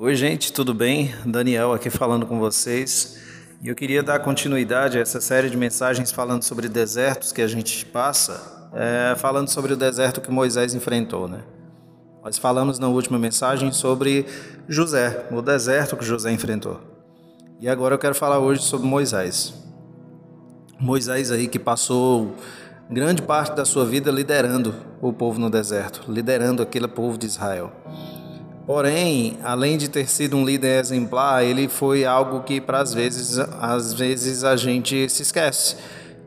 Oi, gente, tudo bem? Daniel aqui falando com vocês. E eu queria dar continuidade a essa série de mensagens falando sobre desertos que a gente passa, é, falando sobre o deserto que Moisés enfrentou, né? Nós falamos na última mensagem sobre José, o deserto que José enfrentou. E agora eu quero falar hoje sobre Moisés. Moisés aí que passou grande parte da sua vida liderando o povo no deserto, liderando aquele povo de Israel. Porém, além de ter sido um líder exemplar, ele foi algo que para às vezes, às vezes a gente se esquece,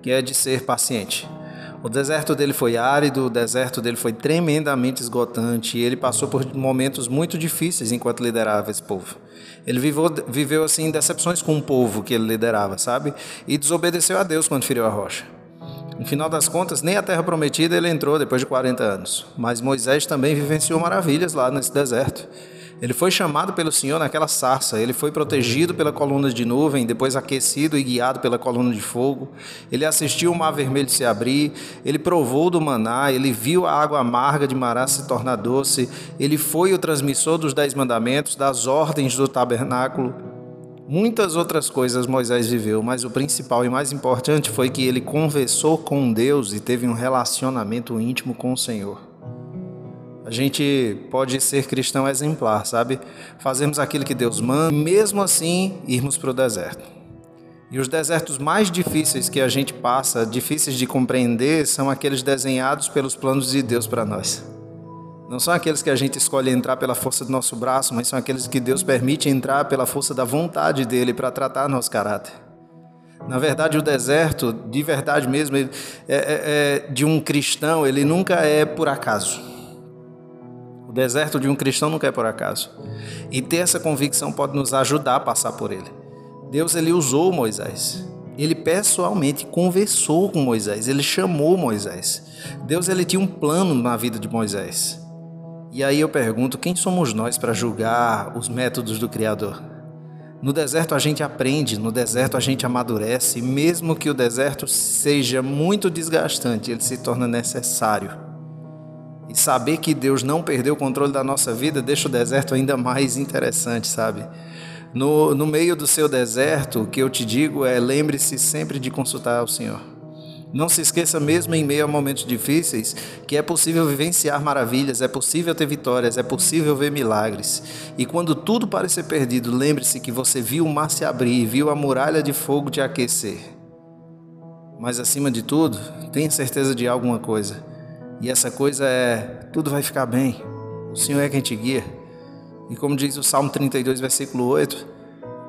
que é de ser paciente. O deserto dele foi árido, o deserto dele foi tremendamente esgotante e ele passou por momentos muito difíceis enquanto liderava esse povo. Ele viveu, viveu assim decepções com o povo que ele liderava, sabe? E desobedeceu a Deus quando feriu a rocha. No final das contas, nem a terra prometida ele entrou depois de 40 anos. Mas Moisés também vivenciou maravilhas lá nesse deserto. Ele foi chamado pelo Senhor naquela sarça, ele foi protegido pela coluna de nuvem, depois aquecido e guiado pela coluna de fogo. Ele assistiu o mar vermelho se abrir, ele provou do maná, ele viu a água amarga de Mará se tornar doce, ele foi o transmissor dos dez mandamentos, das ordens do tabernáculo. Muitas outras coisas Moisés viveu, mas o principal e mais importante foi que ele conversou com Deus e teve um relacionamento íntimo com o Senhor. A gente pode ser cristão exemplar, sabe? Fazemos aquilo que Deus manda, e mesmo assim irmos para o deserto. E os desertos mais difíceis que a gente passa, difíceis de compreender, são aqueles desenhados pelos planos de Deus para nós. Não são aqueles que a gente escolhe entrar pela força do nosso braço, mas são aqueles que Deus permite entrar pela força da vontade dele para tratar nosso caráter. Na verdade, o deserto, de verdade mesmo, é, é, é, de um cristão, ele nunca é por acaso. O deserto de um cristão nunca é por acaso. E ter essa convicção pode nos ajudar a passar por ele. Deus ele usou Moisés. Ele pessoalmente conversou com Moisés, ele chamou Moisés. Deus ele tinha um plano na vida de Moisés. E aí eu pergunto: quem somos nós para julgar os métodos do Criador? No deserto a gente aprende, no deserto a gente amadurece, mesmo que o deserto seja muito desgastante, ele se torna necessário. E saber que Deus não perdeu o controle da nossa vida deixa o deserto ainda mais interessante, sabe? No, no meio do seu deserto, o que eu te digo é: lembre-se sempre de consultar o Senhor. Não se esqueça, mesmo em meio a momentos difíceis, que é possível vivenciar maravilhas, é possível ter vitórias, é possível ver milagres. E quando tudo parecer perdido, lembre-se que você viu o mar se abrir, viu a muralha de fogo te aquecer. Mas acima de tudo, tenha certeza de alguma coisa. E essa coisa é: tudo vai ficar bem. O Senhor é quem te guia. E como diz o Salmo 32, versículo 8.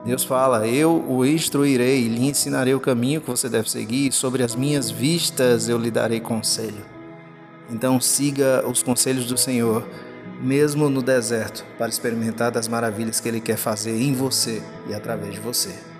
Deus fala: Eu o instruirei, lhe ensinarei o caminho que você deve seguir, sobre as minhas vistas eu lhe darei conselho. Então siga os conselhos do Senhor, mesmo no deserto, para experimentar das maravilhas que Ele quer fazer em você e através de você.